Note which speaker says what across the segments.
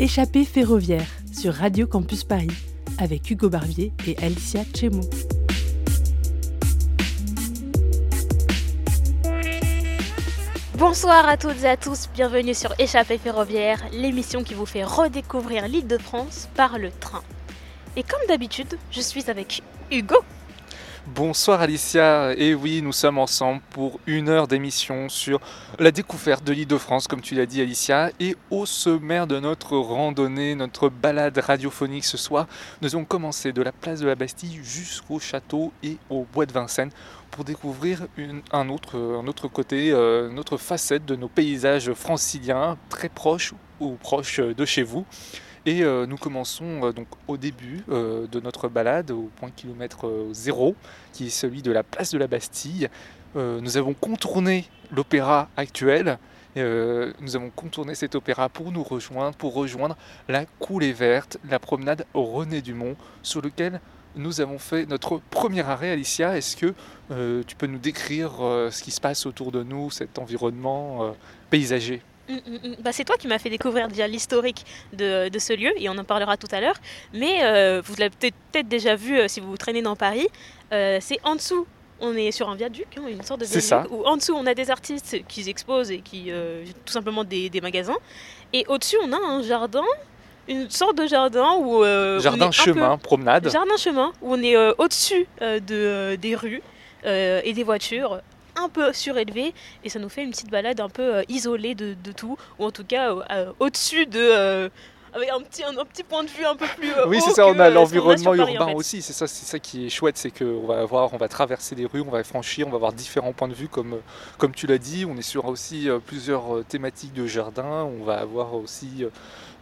Speaker 1: Échappée ferroviaire sur Radio Campus Paris avec Hugo Barbier et Alicia Chemo.
Speaker 2: Bonsoir à toutes et à tous, bienvenue sur Échappée ferroviaire, l'émission qui vous fait redécouvrir l'île de France par le train. Et comme d'habitude, je suis avec Hugo.
Speaker 3: Bonsoir Alicia, et oui, nous sommes ensemble pour une heure d'émission sur la découverte de l'île de France, comme tu l'as dit Alicia, et au sommaire de notre randonnée, notre balade radiophonique ce soir, nous allons commencer de la place de la Bastille jusqu'au château et au bois de Vincennes pour découvrir un, autre, côté, euh, une autre facette de nos paysages franciliens, très proches ou proches de chez vous. Et euh, nous commençons euh, donc au début euh, de notre balade, au point kilomètre zéro, qui est celui de la place de la Bastille. nous avons contourné l'opéra actuel. nous avons contourné cet opéra pour nous rejoindre, pour rejoindre la coulée verte, la promenade René Dumont, sur lequel nous avons fait notre premier arrêt. Alicia, est-ce que tu peux nous décrire ce qui se passe autour de nous, cet environnement paysager?
Speaker 2: Mm, mm, mm. Bah, c'est toi qui m'as fait découvrir déjà l'historique de, ce lieu et on en parlera tout à l'heure. Mais euh, vous l'avez peut-être déjà vu euh, si vous vous traînez dans Paris. Euh, c'est en dessous. On est sur un viaduc, hein, une sorte de viaduc.
Speaker 3: Ça.
Speaker 2: Où en dessous on a des artistes qui exposent et qui tout simplement des, magasins. Et au-dessus on a un jardin une sorte de jardin où
Speaker 3: jardin chemin promenade
Speaker 2: jardin chemin où on est au-dessus de, des rues et des voitures un peu surélevé et ça nous fait une petite balade un peu euh, isolée de, tout, ou en tout cas euh, euh, au-dessus de avec un petit, un, petit point de vue un peu plus.
Speaker 3: oui, c'est ça, on a l'environnement urbain aussi, c'est ça, c'est ça qui est chouette, c'est qu'on va avoir, on va traverser les rues, on va franchir, on va avoir différents points de vue, comme, comme tu l'as dit, on est sur aussi plusieurs thématiques de jardin, on va avoir aussi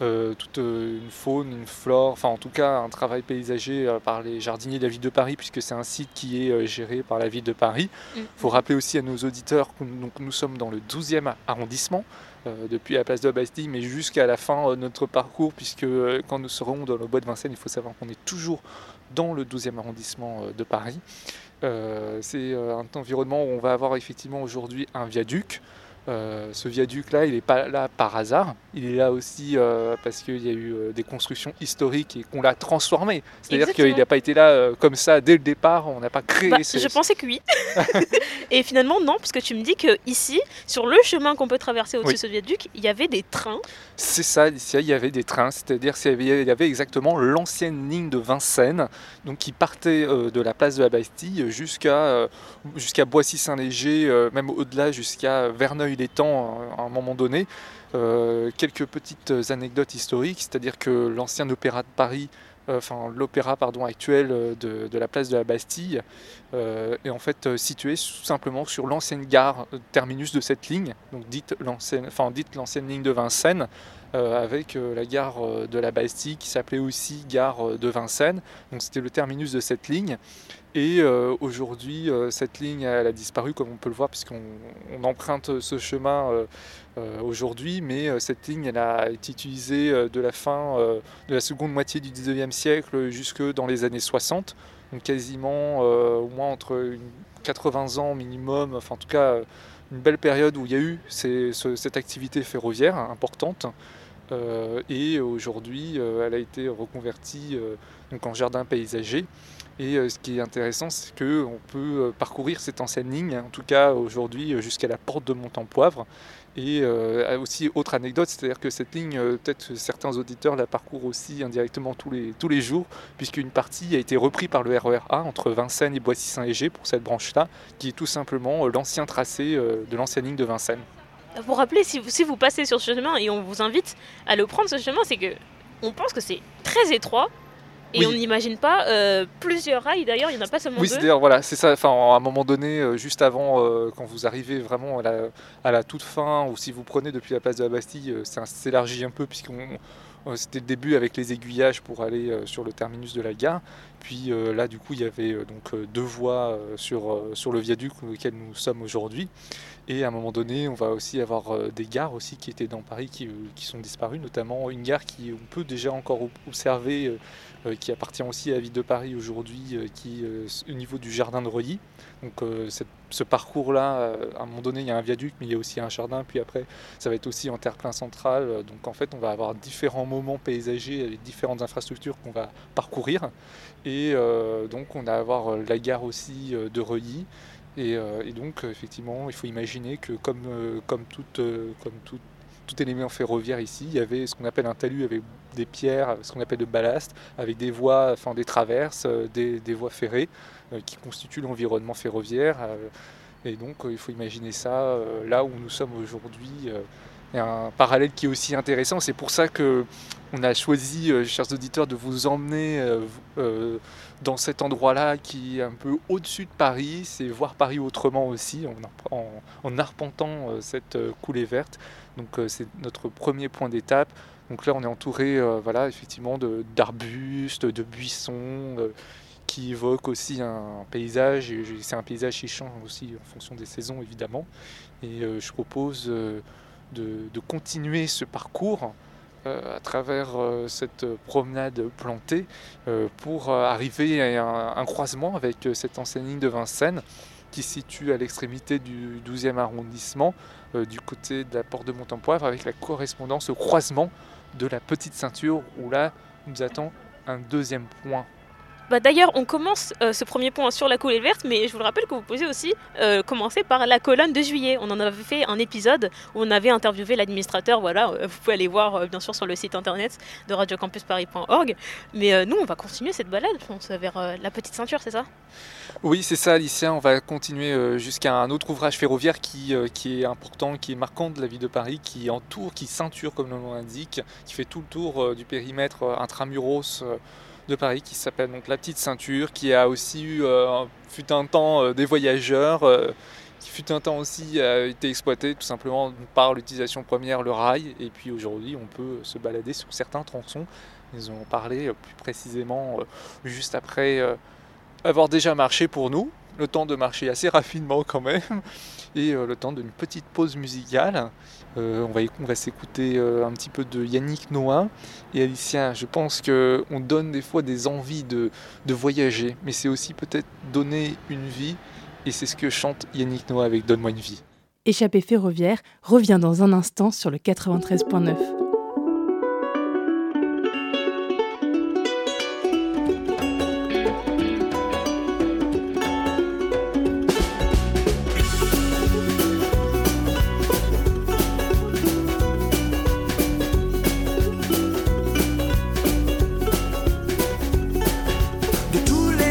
Speaker 3: euh, toute euh, une faune, une flore, enfin en tout cas un travail paysager euh, par les jardiniers de la ville de Paris, puisque c'est un site qui est géré par la ville de Paris. Il mm. faut rappeler aussi à nos auditeurs que donc, nous sommes dans le 12e arrondissement. Depuis la place de la Bastille, mais jusqu'à la fin de notre parcours, puisque quand nous serons dans le bois de Vincennes, il faut savoir qu'on est toujours dans le 12e arrondissement de Paris. c'est un environnement où on va avoir effectivement aujourd'hui un viaduc, euh, ce viaduc-là, il n'est pas là par hasard. Il est là aussi euh, parce qu'il y a eu euh, des constructions historiques et qu'on l'a transformé. C'est-à-dire qu'il n'a pas été là comme ça dès le départ. On n'a pas créé.
Speaker 2: Bah, je pensais que oui. et finalement, non, parce que tu me dis que ici, sur le chemin qu'on peut traverser au-dessus de ce viaduc, il y avait des trains.
Speaker 3: C'est ça, ici, il y avait des trains. C'est-à-dire qu'il y avait exactement l'ancienne ligne de Vincennes, donc qui partait de la place de la Bastille jusqu'à jusqu'à Boissy-Saint-Léger, même au-delà jusqu'à Verneuil il est temps à un moment donné. Euh, quelques petites anecdotes historiques, c'est-à-dire que l'ancien opéra de Paris, euh, enfin l'opéra pardon actuel euh, de, la place de la Bastille, est en fait situé tout simplement sur l'ancienne gare terminus de cette ligne, donc dite l'ancienne, enfin dite l'ancienne ligne de Vincennes, avec la gare de la Bastille qui s'appelait aussi gare de Vincennes. Donc c'était le terminus de cette ligne. Et euh, aujourd'hui, euh, cette ligne elle a disparu, comme on peut le voir, puisqu'on emprunte ce chemin euh, aujourd'hui. Mais cette ligne elle a été utilisée de la fin de la seconde moitié du 19e siècle jusque dans les années 60. Donc quasiment au moins entre 80 ans minimum, enfin en tout cas une belle période où il y a eu cette activité ferroviaire importante. et aujourd'hui, elle a été reconvertie donc en jardin paysager. Et euh, ce qui est intéressant, c'est qu'on peut euh, parcourir cette ancienne ligne, en tout cas aujourd'hui, euh, jusqu'à la porte de Montempoivre. Et aussi, autre anecdote, c'est-à-dire que cette ligne, peut-être certains auditeurs la parcourent aussi indirectement tous les, tous les jours, puisqu'une partie a été reprise par le RER A entre Vincennes et Boissy-Saint-Léger pour cette branche-là, qui est tout simplement l'ancien tracé de l'ancienne ligne de Vincennes.
Speaker 2: Pour rappeler, si vous, si vous passez sur ce chemin et on vous invite à le prendre ce chemin, c'est que on pense que c'est très étroit, et on n'imagine pas euh, plusieurs rails d'ailleurs, il n'y en a pas seulement
Speaker 3: oui,
Speaker 2: deux.
Speaker 3: Oui, c'est-à-dire, voilà, c'est ça. Enfin, à un moment donné, euh, juste avant, euh, quand vous arrivez vraiment à la, toute fin, ou si vous prenez depuis la place de la Bastille, ça s'élargit un peu puisqu'on C'était le début avec les aiguillages pour aller sur le terminus de la gare. Puis là, du coup, il y avait donc deux voies sur, sur le viaduc auquel nous sommes aujourd'hui. Et à un moment donné, on va aussi avoir des gares aussi qui étaient dans Paris qui, qui sont disparues, notamment une gare qui on peut déjà encore observer euh, qui appartient aussi à la ville de Paris aujourd'hui, euh, qui euh, au niveau du jardin de Reuilly. Donc ce parcours-là, à un moment donné, il y a un viaduc, mais il y a aussi un jardin, puis après, ça va être aussi en terre-plein central. Donc en fait, on va avoir différents moments paysagers avec différentes infrastructures qu'on va parcourir. Et donc on va avoir la gare aussi de Reuilly. Et, donc, effectivement, il faut imaginer que comme, comme comme tout élément ferroviaire ici. Il y avait ce qu'on appelle un talus avec des pierres, ce qu'on appelle de ballast, avec des voies, enfin des traverses, euh, des, voies ferrées euh, qui constituent l'environnement ferroviaire. Euh, et donc il faut imaginer ça là où nous sommes aujourd'hui. Un parallèle qui est aussi intéressant. C'est pour ça que on a choisi, chers auditeurs, de vous emmener dans cet endroit-là qui est un peu au-dessus de Paris. C'est voir Paris autrement aussi, en arpentant cette coulée verte. Donc euh, c'est notre premier point d'étape. Donc là, on est entouré, euh, voilà, effectivement, d'arbustes, de, buissons, euh, qui évoquent aussi un, paysage. C'est un paysage qui change aussi en fonction des saisons, évidemment. Et je propose de, continuer ce parcours à travers cette promenade plantée pour arriver à un, croisement avec cette ancienne ligne de Vincennes qui situe à l'extrémité du 12e arrondissement euh, du côté de la porte de Montempoivre avec la correspondance au croisement de la petite ceinture où là nous attend un deuxième point
Speaker 2: bah, D'ailleurs, on commence euh, ce premier point sur la coulée verte, mais je vous le rappelle que vous pouvez aussi euh, commencer par la colonne de juillet. On en avait fait un épisode où on avait interviewé l'administrateur. Voilà, vous pouvez aller voir bien sûr sur le site internet de radiocampusparis.org. Mais nous, on va continuer cette balade, je pense, vers la petite ceinture, c'est ça?
Speaker 3: Oui, c'est ça, Alicia. On va continuer euh, jusqu'à un autre ouvrage ferroviaire qui, euh, est important, qui est marquant de la ville de Paris, qui entoure, qui ceinture, comme le nom l'indique, qui fait tout le tour euh, du périmètre intramuros de Paris, qui s'appelle donc la Petite Ceinture, qui a aussi eu, fut un temps, des voyageurs, qui fut un temps aussi été exploité tout simplement par l'utilisation première, le rail, et puis aujourd'hui on peut se balader sur certains tronçons. Ils ont parlé plus précisément juste après avoir déjà marché pour nous, le temps de marcher assez rapidement quand même, et euh, le temps d'une petite pause musicale. Euh, on va, s'écouter euh, un petit peu de Yannick Noah et Alicia. Je pense qu'on donne des fois des envies de, de voyager, mais c'est aussi peut-être donner une vie, et c'est ce que chante Yannick Noah avec Donne-moi une vie.
Speaker 1: Échappée ferroviaire revient dans un instant sur le 93.9.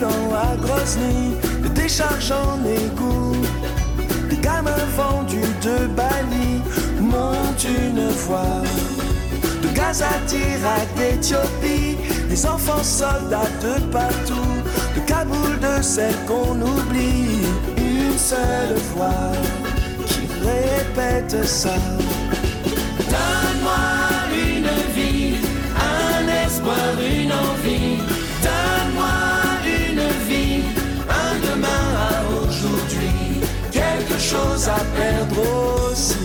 Speaker 4: Brûlant à Grozny, de décharge en égout gamins vendus de Bali montent une voix. De Gaza, d'Irak, d'Éthiopie, des enfants soldats de partout, de Kaboul, de celle qu'on oublie, une seule voix qui répète ça. À perdre aussi.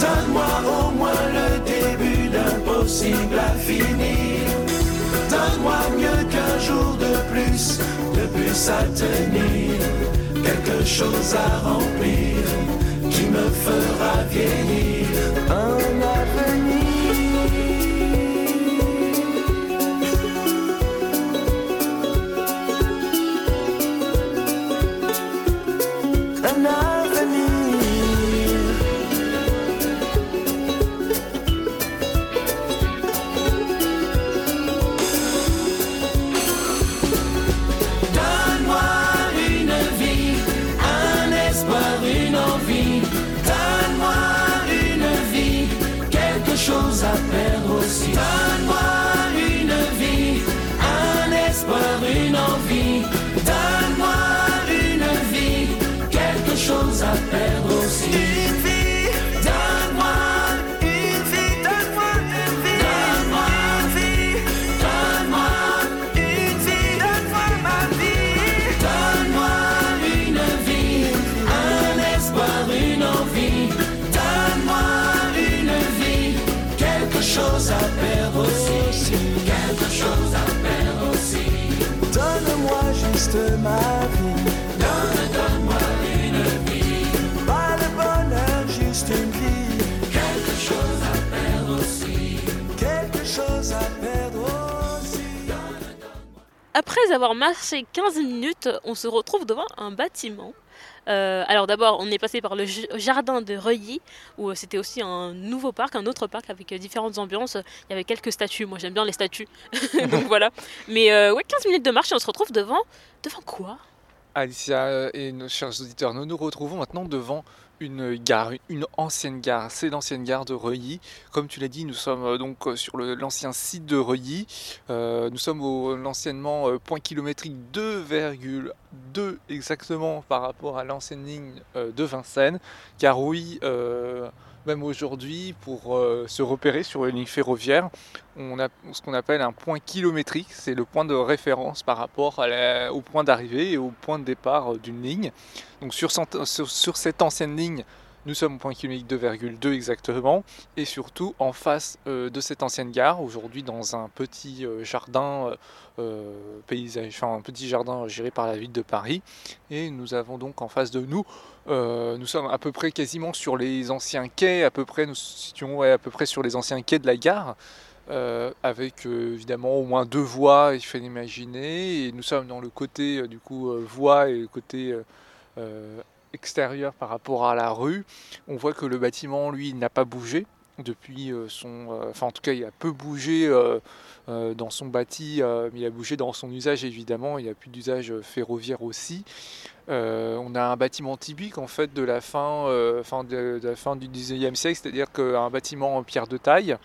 Speaker 4: Donne-moi au moins le début d'un possible à finir. Donne-moi mieux qu'un jour de plus, de plus à tenir. Quelque chose à remplir qui me fera vieillir. Donne-moi une vie. Pas le bonheur, juste une vie. Quelque chose à perdre aussi. Quelque chose à perdre aussi.
Speaker 2: Après avoir marché 15 minutes, on se retrouve devant un bâtiment. Euh, alors d'abord, on est passé par le jardin de Reuilly, où euh, c'était aussi un nouveau parc, un autre parc avec euh, différentes ambiances. Il y avait quelques statues, moi j'aime bien les statues, donc voilà. Mais ouais, 15 minutes de marche et on se retrouve devant... Devant quoi?
Speaker 3: Alicia et nos chers auditeurs, nous nous retrouvons maintenant devant une gare, une ancienne gare. C'est l'ancienne gare de Reuilly. Comme tu l'as dit, nous sommes euh, donc euh, sur l'ancien site de Reuilly. Euh, nous sommes au l'anciennement point kilométrique 2,2 exactement par rapport à l'ancienne ligne de Vincennes. Car oui, même aujourd'hui, pour euh, se repérer sur une ligne ferroviaire, on a ce qu'on appelle un point kilométrique, c'est le point de référence par rapport au point d'arrivée et au point de départ euh, d'une ligne. Donc sur, cette ancienne ligne, nous sommes au point kilométrique 2,2 exactement, et surtout en face euh, de cette ancienne gare, aujourd'hui dans un petit jardin paysage, enfin un petit jardin géré par la ville de Paris, et nous avons donc en face de nous, euh, nous sommes à peu près quasiment sur les anciens quais, à peu près nous situons à peu près sur les anciens quais de la gare. Euh, avec euh, évidemment au moins deux voies, il faut l'imaginer. Et nous sommes dans le côté du coup voie et le côté extérieur par rapport à la rue. On voit que le bâtiment, lui, n'a pas bougé depuis son. Enfin, en tout cas, il a peu bougé dans son bâti, euh, il a bougé dans son usage évidemment. Il n'y a plus d'usage euh, ferroviaire aussi. Euh, on a un bâtiment typique en fait de la fin, euh, fin du 19e siècle, c'est-à-dire qu'un bâtiment en pierre de taille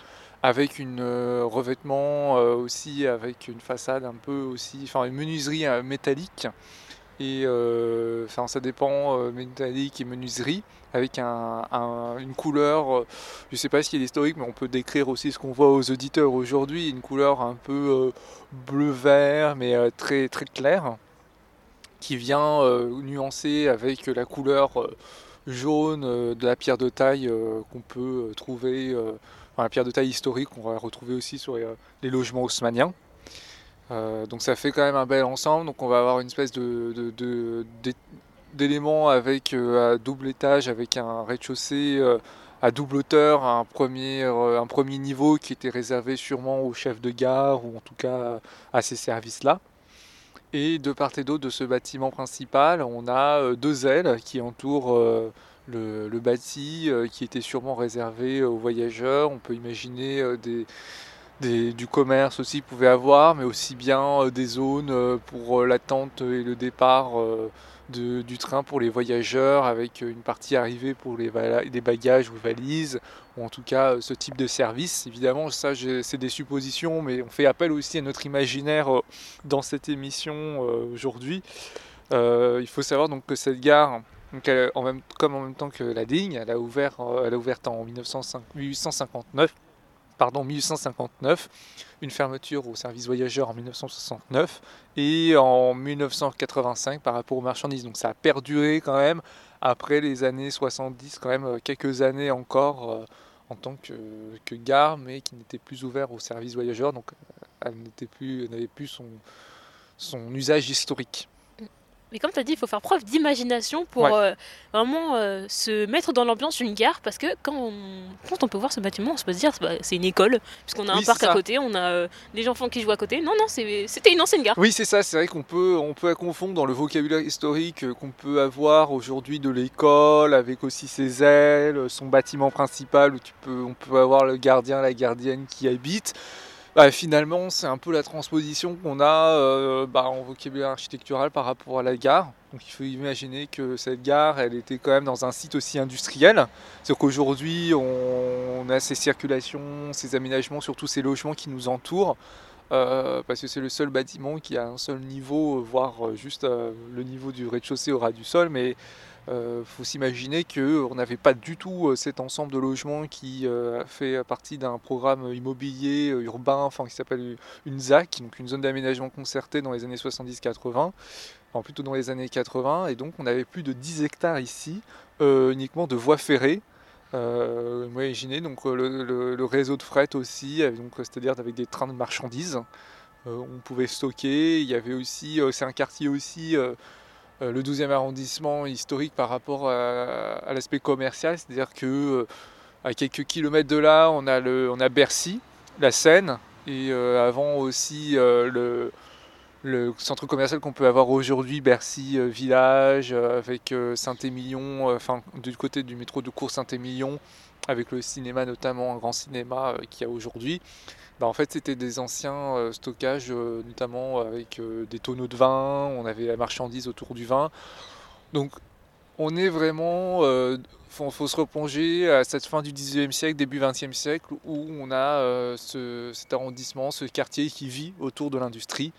Speaker 3: avec une euh, revêtement euh, aussi avec une façade un peu aussi enfin une menuiserie euh, métallique et euh, ça dépend euh, métallique et menuiserie avec un, un- une couleur euh, je sais pas s'il est historique mais on peut décrire aussi ce qu'on voit aux auditeurs aujourd'hui une couleur un peu bleu vert mais euh, très très claire qui vient euh, nuancer avec la couleur euh, jaune euh, de la pierre de taille euh, qu'on peut euh, trouver euh, Enfin, la pierre de taille historique qu'on va retrouver aussi sur les, euh, les logements haussmanniens. Euh, donc ça fait quand même un bel ensemble. Donc on va avoir une espèce de, de- de- d'é- d'éléments avec euh, à double étage, avec un rez-de-chaussée euh, à double hauteur, un premier, un premier niveau qui était réservé sûrement au chef de gare ou en tout cas à ces services-là. Et de part et d'autre de ce bâtiment principal, on a deux ailes qui entourent le, le bâti, qui était sûrement réservé aux voyageurs. On peut imaginer des, du commerce aussi pouvait avoir, mais aussi bien euh, des zones euh, pour euh, l'attente et le départ du train pour les voyageurs, avec une partie arrivée pour les, bagages ou valises, ou en tout cas ce type de service. Évidemment, ça c'est des suppositions, mais on fait appel aussi à notre imaginaire dans cette émission aujourd'hui. Il faut savoir donc que cette gare, comme en même temps que la ligne, elle a ouvert, elle a ouvert en 1905 1859 pardon, 1859, une fermeture au service voyageurs en 1969 et en 1985 par rapport aux marchandises. Donc ça a perduré quand même après les années 70, quand même euh, quelques années encore euh, en tant que, gare, mais qui n'était plus ouvert au service voyageurs, donc euh, elle n'avait plus son usage historique.
Speaker 2: Mais comme tu as dit, il faut faire preuve d'imagination pour
Speaker 3: Ouais.
Speaker 2: euh, vraiment euh, se mettre dans l'ambiance d'une gare. Parce que quand on, quand on peut voir ce bâtiment, on se peut se dire bah, c'est une école. Puisqu'on a
Speaker 3: Oui,
Speaker 2: un parc à côté, on a euh, des enfants qui jouent à côté. Non, non, c'était une ancienne gare.
Speaker 3: Oui, c'est ça, c'est vrai qu'on peut, on peut la confondre dans le vocabulaire historique qu'on peut avoir aujourd'hui de l'école, avec aussi ses ailes, son bâtiment principal où tu peux, on peut avoir le gardien, la gardienne qui habite. Bah, finalement, c'est un peu la transposition qu'on a euh, bah, en vocabulaire architectural par rapport à la gare. Donc il faut imaginer que cette gare, elle était quand même dans un site aussi industriel. C'est qu'aujourd'hui, on, a ces circulations, ces aménagements sur tous ces logements qui nous entourent euh, parce que c'est le seul bâtiment qui a un seul niveau, voire euh, juste le niveau du rez-de-chaussée au ras du sol. Mais il faut s'imaginer qu'on n'avait pas du tout cet ensemble de logements qui fait partie d'un programme immobilier urbain enfin, qui s'appelle une ZAC, donc une zone d'aménagement concerté dans les années 70-80, enfin plutôt dans les années 80. Et donc on avait plus de 10 hectares ici, uniquement de voies ferrées. Euh, imaginez donc le, réseau de fret aussi, c'est-à-dire avec des trains de marchandises. on pouvait stocker. Il y avait aussi, c'est un quartier aussi euh, le 12e arrondissement historique par rapport à, l'aspect commercial, c'est-à-dire que euh, à quelques kilomètres de là, on a, le, on a Bercy, la Seine, et euh, avant aussi le, le, centre commercial qu'on peut avoir aujourd'hui, Bercy Village, avec Saint-Émilion, enfin du côté du métro de Cours Saint-Émilion, avec le cinéma notamment, un grand cinéma qu'il y a aujourd'hui. Bah, en fait, c'était des anciens euh, stockages, euh, notamment avec euh, des tonneaux de vin, on avait la marchandise autour du vin. Donc, on est vraiment. Il faut, se replonger à cette fin du 19e siècle, début 20e siècle, où on a cet arrondissement, ce quartier qui vit autour de l'industrie.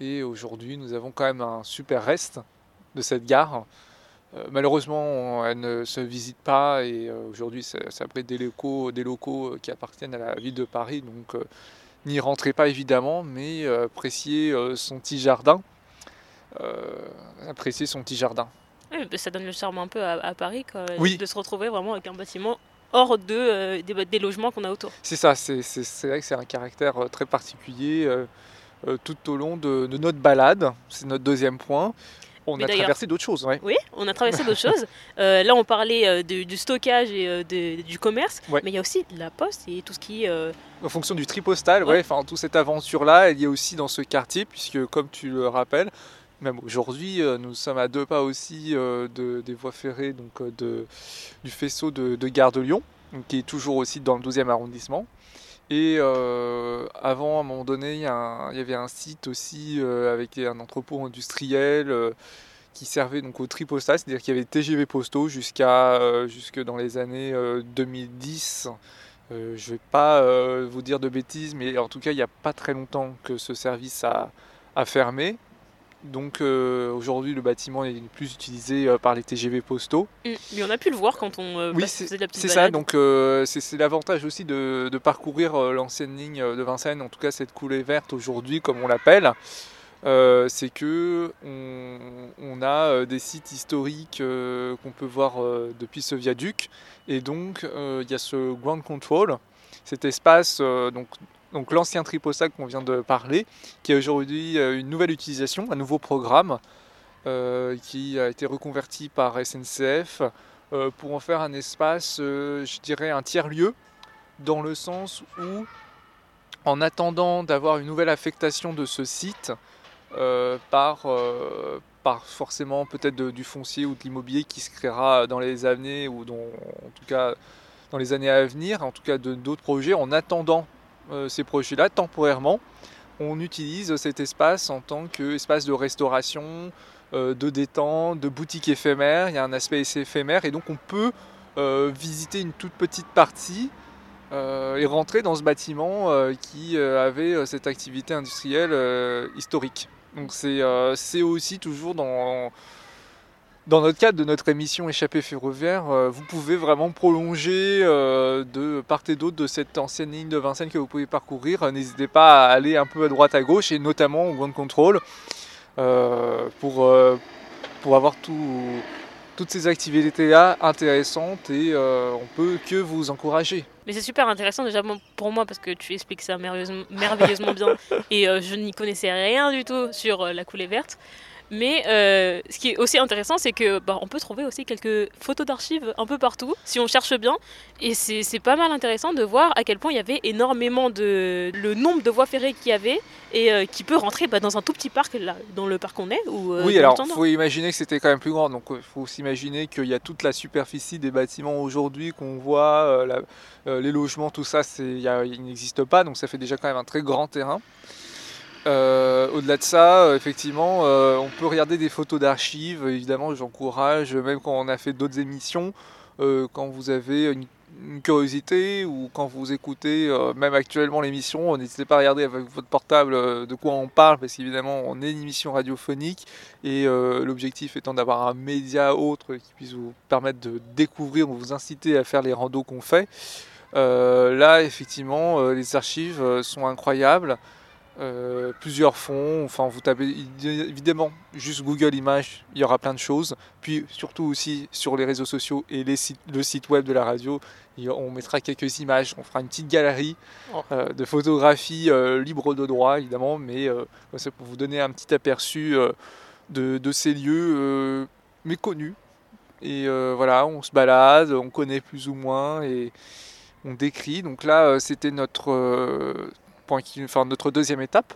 Speaker 3: Et aujourd'hui, nous avons quand même un super reste de cette gare. Malheureusement, elle ne se visite pas et aujourd'hui, ça, abrite des locaux, des locaux qui appartiennent à la ville de Paris. Donc, n'y rentrez pas évidemment, mais euh, appréciez euh, son petit jardin. Euh, appréciez son petit jardin.
Speaker 2: Oui, ça donne le charme un peu à, Paris de se retrouver vraiment avec un bâtiment hors de, des, logements qu'on a autour.
Speaker 3: C'est ça, c'est vrai que c'est un caractère très particulier tout au long de, de notre balade. C'est notre deuxième point. On a traversé d'autres choses,
Speaker 2: Oui, on a traversé d'autres choses. Euh, là, on parlait euh, du stockage et euh, du commerce, mais il y a aussi la poste et tout ce qui.
Speaker 3: En fonction du tri postal, ouais. enfin, toute cette aventure-là, elle y est aussi dans ce quartier, puisque comme tu le rappelles, même aujourd'hui, nous sommes à deux pas aussi de, des voies ferrées, donc de, du faisceau de, de Gare de Lyon, qui est toujours aussi dans le 12e arrondissement. Et euh, avant, à un moment donné, il y, avait un site aussi euh, avec un entrepôt industriel euh, qui servait donc au tri postal, c'est-à-dire qu'il y avait TGV postaux jusqu'à jusque dans les années 2010. je ne vais pas vous dire de bêtises, mais en tout cas, il n'y a pas très longtemps que ce service a fermé. Donc euh, aujourd'hui, le bâtiment est plus utilisé euh, par les TGV postaux.
Speaker 2: Mm. Mais on a pu le voir quand on euh,
Speaker 3: oui, faisait la petite C'est ça, donc c'est l'avantage aussi de, parcourir l'ancienne ligne de Vincennes, en tout cas cette coulée verte aujourd'hui, comme on l'appelle. c'est que on, a des sites historiques qu'on peut voir depuis ce viaduc. Et donc, il y a ce ground control, cet espace donc, donc l'ancien triposac qu'on vient de parler, qui a aujourd'hui euh, une nouvelle utilisation, un nouveau programme euh, qui a été reconverti par SNCF euh, pour en faire un espace, je dirais, un tiers-lieu, dans le sens où, en attendant d'avoir une nouvelle affectation de ce site, par, par forcément peut-être du foncier ou de l'immobilier qui se créera dans les années ou en tout cas dans les années à venir, en tout cas d'autres projets, en attendant ces projets-là temporairement. On utilise cet espace en tant qu'espace de restauration, euh, de détente, de boutique éphémère. Il y a un aspect éphémère et donc on peut euh, visiter une toute petite partie et rentrer dans ce bâtiment qui avait cette activité industrielle historique. Donc c'est aussi toujours dans dans notre cadre de notre émission Échappée ferroviaire, euh, vous pouvez vraiment prolonger euh, de part et d'autre de cette ancienne ligne de Vincennes que vous pouvez parcourir. Euh, n'hésitez pas à aller un peu à droite à gauche et notamment au Grand Control pour, pour avoir toutes ces activités-là intéressantes et on peut que vous encourager.
Speaker 2: Mais c'est super intéressant déjà pour moi parce que tu expliques ça merveilleusement, merveilleusement bien et je n'y connaissais rien du tout sur la coulée verte. Mais euh, ce qui est aussi intéressant, c'est que bah, on peut trouver aussi quelques photos d'archives un peu partout, si on cherche bien. Et c'est pas mal intéressant de voir à quel point il y avait énormément de. le nombre de voies ferrées qu'il y avait et euh, qui peut rentrer bah, dans un tout petit parc, là, dans le parc qu'on est. Ou,
Speaker 3: euh, oui, alors il faut imaginer que c'était quand même plus grand. Donc il faut s'imaginer qu'il y a toute la superficie des bâtiments aujourd'hui qu'on voit, les logements, tout ça, il n'existe pas. Donc ça fait déjà quand même un très grand terrain. Euh, au-delà de ça, euh, effectivement, euh, on peut regarder des photos d'archives. Évidemment, j'encourage, même quand on a fait d'autres émissions, quand vous avez une curiosité ou quand vous écoutez même actuellement l'émission, n'hésitez pas à regarder avec votre portable de quoi on parle parce qu'évidemment on est une émission radiophonique et l'objectif étant d'avoir un média autre qui puisse vous permettre de découvrir ou vous inciter à faire les randos qu'on fait. là effectivement les archives sont incroyables. Euh, plusieurs fonds. Enfin, vous tapez évidemment juste Google Images, il y aura plein de choses. Puis surtout aussi sur les réseaux sociaux et les sites, le site web de la radio, on mettra quelques images. On fera une petite galerie oh. euh, de photographies euh, libres de droit évidemment, mais c'est pour vous donner un petit aperçu de, de, ces lieux méconnus. Et voilà, on se balade, on connaît plus ou moins et on décrit. Donc là, c'était notre enfin, notre deuxième étape.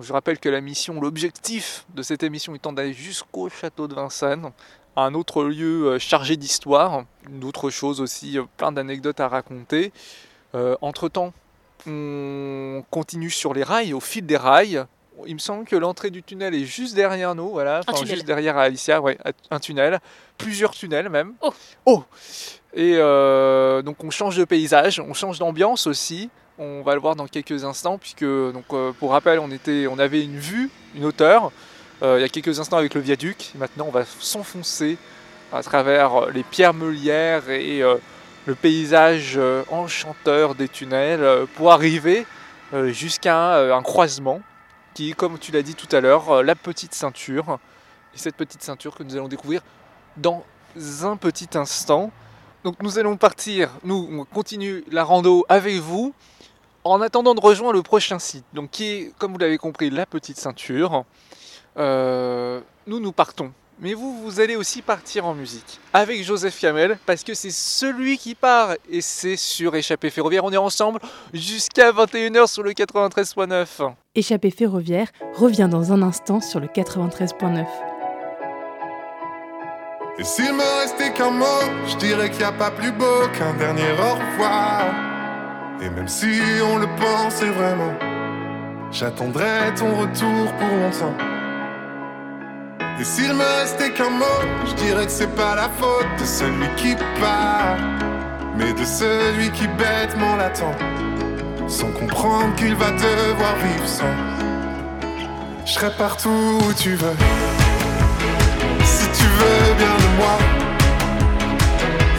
Speaker 3: je rappelle que la mission, l'objectif de cette émission étant d'aller jusqu'au château de Vincennes, un autre lieu euh, chargé d'histoire, d'autres choses aussi, euh, plein d'anecdotes à raconter. Euh, entre-temps, on continue sur les rails, au fil des rails. Il me semble que l'entrée du tunnel est juste derrière nous, voilà, juste derrière Alicia, ouais, un tunnel, plusieurs tunnels même.
Speaker 2: Oh,
Speaker 3: oh Et donc on change de paysage, on change d'ambiance aussi. On va le voir dans quelques instants, puisque euh, pour rappel, on, était, on avait une vue, une hauteur, euh, il y a quelques instants avec le viaduc. maintenant, on va s'enfoncer à travers les pierres meulières et euh, le paysage enchanteur des tunnels pour arriver jusqu'à un croisement qui, comme tu l'as dit tout à l'heure, la petite ceinture. Et cette petite ceinture que nous allons découvrir dans un petit instant. Donc nous allons partir, nous on la rando avec vous en attendant de rejoindre le prochain site, donc qui est, comme vous l'avez compris, la petite ceinture, euh, nous nous partons. Mais vous, vous allez aussi partir en musique avec Joseph Fiamel parce que c'est celui qui part et c'est sur Échappée Ferroviaire. On est ensemble jusqu'à 21h sur le 93.9.
Speaker 1: Échappée Ferroviaire revient dans un instant sur le 93.9.
Speaker 5: Et s'il me restait qu'un mot, je dirais qu'il n'y a pas plus beau qu'un dernier au revoir. Et même si on le pensait vraiment, j'attendrai ton retour pour longtemps. Et s'il me restait qu'un mot, je dirais que c'est pas la faute de celui qui part, mais de celui qui bêtement l'attend, sans comprendre qu'il va devoir vivre sans. Je serai partout où tu veux, si tu veux bien de moi,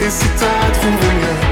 Speaker 5: et si t'as trouvé mieux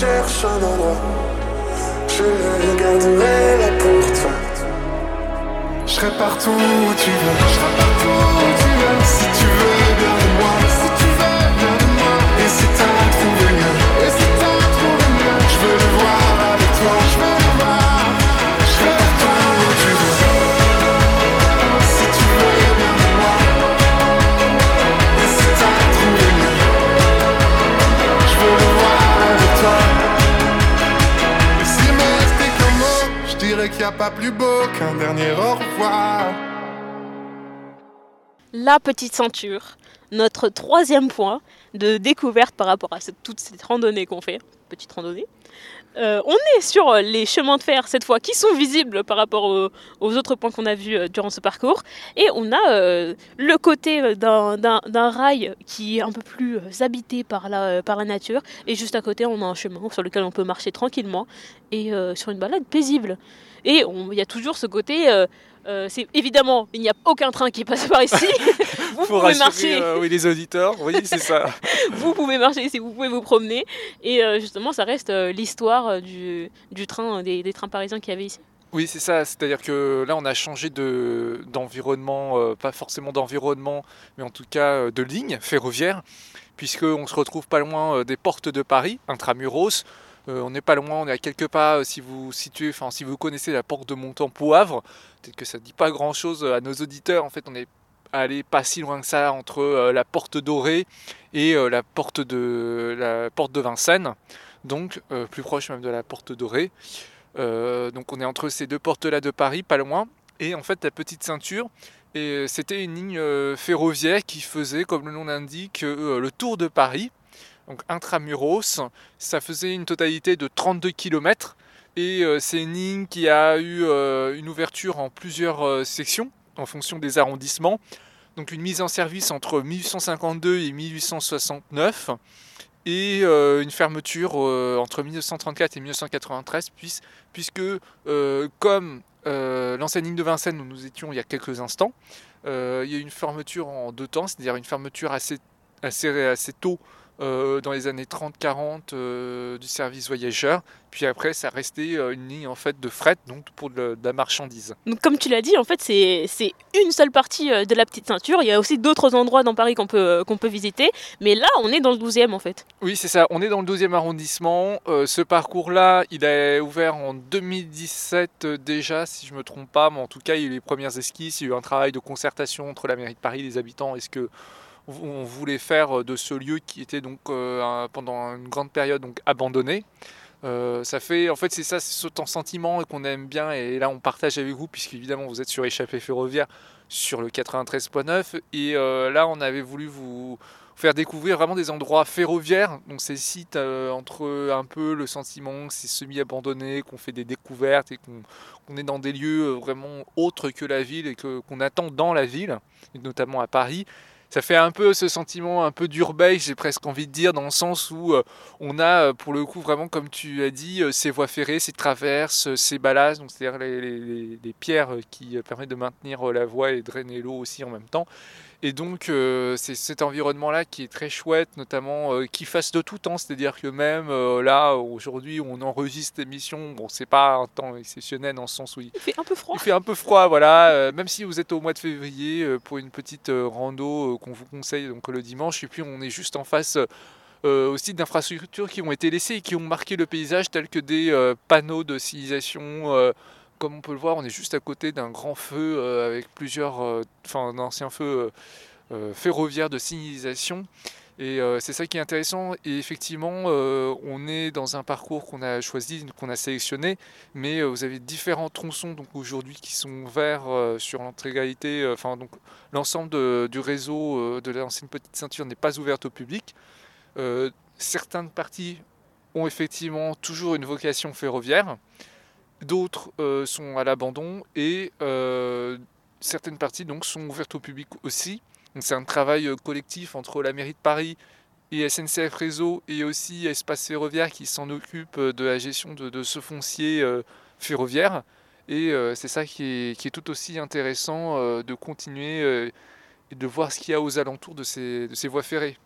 Speaker 5: Cherches un endroit. Je le garderai là pour toi je serai partout où tu veux, je serai partout où tu veux, si tu veux bien pas plus beau qu'un dernier au revoir.
Speaker 2: La petite ceinture, notre troisième point de découverte par rapport à toute cette randonnée qu'on fait, petite randonnée. Euh, on est sur les chemins de fer cette fois qui sont visibles par rapport aux, autres points qu'on a vus euh, durant ce parcours. Et on a euh, le côté d'un- rail qui est un peu plus euh, habité par la, euh, nature. Et juste à côté, on a un chemin sur lequel on peut marcher tranquillement et euh, sur une balade paisible. Et il y a toujours ce côté. euh, euh, c'est évidemment, il n'y a aucun train qui passe par ici. vous pouvez marcher
Speaker 3: euh, oui, les auditeurs, oui, c'est ça.
Speaker 2: vous pouvez marcher ici, vous pouvez vous promener. Et euh, justement, ça reste euh, l'histoire du, du train, des, des trains parisiens qu'il y avait ici.
Speaker 3: Oui, c'est ça. C'est-à-dire que là, on a changé de, d'environnement, euh, pas forcément d'environnement, mais en tout cas de ligne ferroviaire, puisqu'on se retrouve pas loin des portes de Paris, intramuros. Euh, on n'est pas loin, on est à quelques pas, si vous situez, enfin, si vous connaissez la porte de Montemps-Poivre, peut-être que ça ne dit pas grand-chose à nos auditeurs. En fait, on est allé pas si loin que ça entre euh, la porte dorée et euh, la porte de Vincennes, donc euh, plus proche même de la porte dorée. Donc on est entre ces deux portes-là de Paris, pas loin. Et en fait, la petite ceinture, et c'était une ligne ferroviaire qui faisait, comme le nom l'indique, le tour de Paris. Donc intramuros, ça faisait une totalité de 32 km. Et c'est une ligne qui a eu une ouverture en plusieurs sections en fonction des arrondissements. Donc une mise en service entre 1852 et 1869 et euh, une fermeture euh, entre 1934 et 1993 puis- puisque euh, comme l'ancienne ligne de Vincennes où nous étions il y a quelques instants, il y a une fermeture en deux temps, c'est-à-dire une fermeture assez, assez, assez tôt euh, dans les années 30-40 euh, du service voyageur, puis après ça restait euh, une ligne en fait de fret, donc pour de, la marchandise.
Speaker 2: Donc, comme tu l'as dit, en fait, c'est une seule partie de la petite ceinture. Il y a aussi d'autres endroits dans Paris qu'on peut, qu'on peut visiter. Mais là, on est dans le 12e, en fait.
Speaker 3: Oui, c'est ça. On est dans le 12e arrondissement. Euh, ce parcours-là, il est ouvert en 2017 euh, déjà, si je me trompe pas. Mais en tout cas, il y a eu les premières esquisses. Il y a eu un travail de concertation entre la mairie de Paris, les habitants. Est-ce que on voulait faire de ce lieu qui était donc euh, pendant une grande période donc abandonné. Euh, ça fait, en fait, c'est ça, c'est ce sentiment qu'on aime bien. Et là, on partage avec vous, puisqu'évidemment, vous êtes sur échappée ferroviaire sur le 93.9. Et euh, là, on avait voulu vous faire découvrir vraiment des endroits ferroviaires. Donc ces sites euh, entre un peu le sentiment que c'est semi-abandonné, qu'on fait des découvertes et qu'on est dans des lieux euh, vraiment autres que la ville et qu'on attend dans la ville, notamment à Paris. Ça fait un peu ce sentiment un peu d'urbex, j'ai presque envie de dire, dans le sens où euh, on a euh, pour le coup vraiment, comme tu as dit, euh, ces voies ferrées, ces traverses, ces ballages, donc c'est-à-dire les, les- pierres qui permettent de maintenir la voie et drainer l'eau aussi en même temps. Et donc, euh, c'est cet environnement-là qui est très chouette, notamment euh, qui fasse de tout temps. C'est-à-dire que même euh, là, aujourd'hui, on enregistre l'émission, bon, c'est pas un temps exceptionnel dans le sens où il,
Speaker 2: Il fait un peu froid.
Speaker 3: il fait un peu froid, voilà. même si vous êtes au mois de février pour une petite rando qu'on vous conseille donc le dimanche, et puis on est juste en face euh, aussi d'infrastructures qui ont été laissées et qui ont marqué le paysage, tels que des euh, panneaux de signalisation. Comme on peut le voir, on est juste à côté d'un grand feu euh, avec plusieurs, euh, enfin, d'anciens feux euh, euh, ferroviaires de signalisation. Et c'est ça qui est intéressant. Et effectivement, on est dans un parcours qu'on a choisi, qu'on a sélectionné, mais vous avez différents tronçons donc aujourd'hui qui sont ouverts euh, sur l'intégralité. Enfin, donc l'ensemble du réseau de l'ancienne petite ceinture n'est pas ouverte au public. Certaines parties ont effectivement toujours une vocation ferroviaire, d'autres euh, sont à l'abandon et euh, certaines parties donc sont ouvertes au public aussi. C'est un travail euh, collectif entre la mairie de Paris et SNCF Réseau et aussi Espace Ferroviaire qui s'en occupe de la gestion de, ce foncier ferroviaire. Et c'est ça qui est, tout aussi intéressant de continuer et de voir ce qu'il y a aux alentours de ces voies ferrées.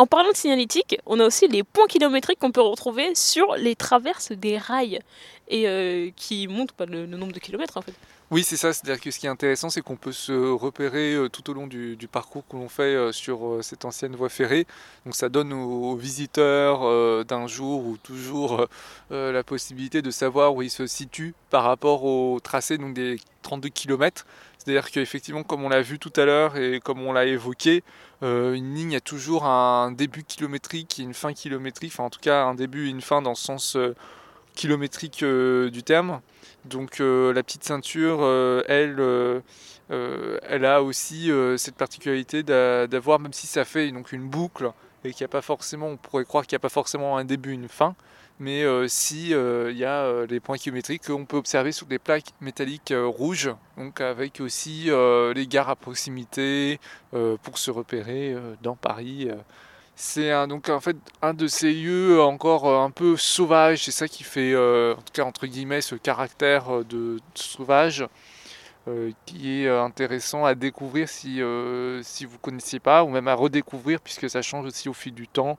Speaker 2: En parlant de signalétique, on a aussi les points kilométriques qu'on peut retrouver sur les traverses des rails et euh, qui montrent pas le, nombre de kilomètres en fait.
Speaker 3: Oui, c'est ça. C'est-à-dire ce qui est intéressant, c'est qu'on peut se repérer euh, tout au long du, parcours que l'on fait euh, sur cette ancienne voie ferrée. Donc ça donne aux, visiteurs d'un jour ou toujours la possibilité de savoir où ils se situent par rapport au tracé des 32 km. C'est-à-dire qu'effectivement, comme on l'a vu tout à l'heure et comme on l'a évoqué, euh, une ligne a toujours un début kilométrique et une fin kilométrique. Enfin, en tout cas, un début et une fin dans le sens euh, kilométrique euh, du terme. Donc la petite ceinture, elle, elle a aussi cette particularité d'a- d'avoir, même si ça fait donc une boucle et qu'il n'y a pas forcément, on pourrait croire qu'il n'y a pas forcément un début, une fin, mais euh, si il y a les points kilométriques qu'on peut observer sur des plaques métalliques rouges, donc avec aussi les gares à proximité pour se repérer dans Paris. C'est donc en fait un de ces lieux encore un peu sauvages, c'est ça qui fait en tout cas entre guillemets ce caractère de sauvage euh, qui est euh, intéressant à découvrir si, euh, si vous ne connaissiez pas, ou même à redécouvrir, puisque ça change aussi au fil du temps.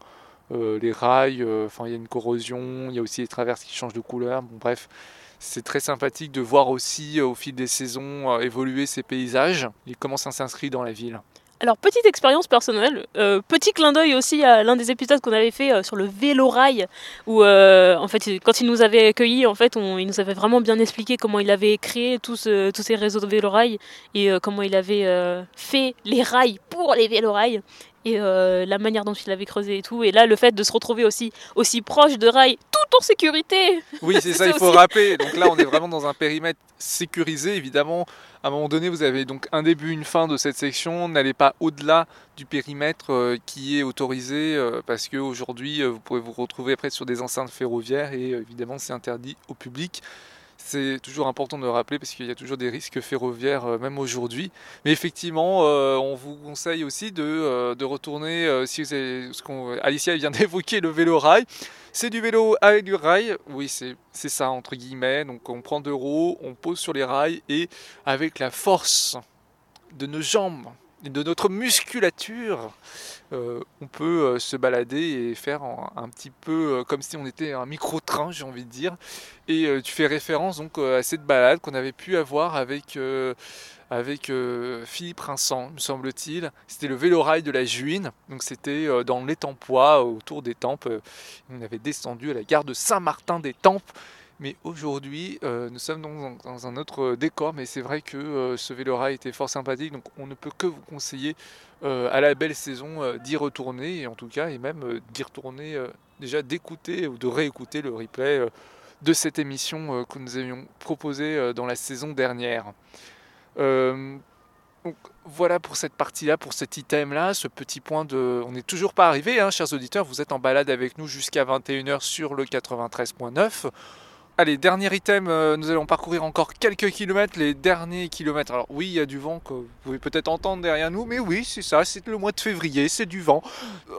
Speaker 3: Les rails, enfin il y a une corrosion, il y a aussi les traverses qui changent de couleur. Bon, bref, c'est très sympathique de voir aussi au fil des saisons évoluer ces paysages et comment ça s'inscrit dans la ville.
Speaker 2: Alors, petite expérience personnelle, euh, petit clin d'œil aussi à l'un des épisodes qu'on avait fait euh, sur le vélo-rail, où euh, en fait, quand il nous avait accueillis, en fait, il nous avait vraiment bien expliqué comment il avait créé tous, tous ces réseaux de vélo-rail et comment il avait fait les rails pour les vélo-rails et la manière dont il avait creusé et tout. Et là, le fait de se retrouver aussi, aussi proche de rails, tout en sécurité.
Speaker 3: Oui, c'est ça, il faut rappeler. Donc là, on est vraiment dans un périmètre sécurisé, évidemment à un moment donné, vous avez donc un début, une fin de cette section. N'allez pas au-delà du périmètre euh, qui est autorisé euh, parce qu'aujourd'hui, euh, vous pouvez vous retrouver après sur des enceintes ferroviaires et évidemment, c'est interdit au public. C'est toujours important de le rappeler parce qu'il y a toujours des risques ferroviaires même aujourd'hui. Mais effectivement, on vous conseille aussi de, de retourner, si vous avez, ce qu'on, Alicia vient d'évoquer le vélo rail, c'est du vélo avec du rail, oui c'est ça entre guillemets, donc on prend deux roues, on pose sur les rails et avec la force de nos jambes de notre musculature, euh, on peut euh, se balader et faire un, petit peu euh, comme si on était un micro-train, j'ai envie de dire. Et tu fais référence donc à cette balade qu'on avait pu avoir avec Philippe Rinsan, me semble-t-il. C'était le vélo-rail de la Juine. Donc c'était dans l'étampois, autour des Tempes. on avait descendu à la gare de Saint-Martin des Tempes. Mais aujourd'hui, euh, nous sommes dans, un autre décor, mais c'est vrai que ce vélo-rail était fort sympathique, donc on ne peut que vous conseiller à la belle saison d'y retourner, et en tout cas, et même d'y retourner, déjà d'écouter ou de réécouter le replay de cette émission que nous avions proposée dans la saison dernière. Euh, donc voilà pour cette partie-là, pour cet item-là, ce petit point de... On n'est toujours pas arrivé, hein, chers auditeurs, vous êtes en balade avec nous jusqu'à 21h sur le 93.9. Allez, dernier item, euh, nous allons parcourir encore quelques kilomètres, les derniers kilomètres. Alors oui, il y a du vent que vous pouvez peut-être entendre derrière nous, mais oui, c'est ça, c'est le mois de février, c'est du vent.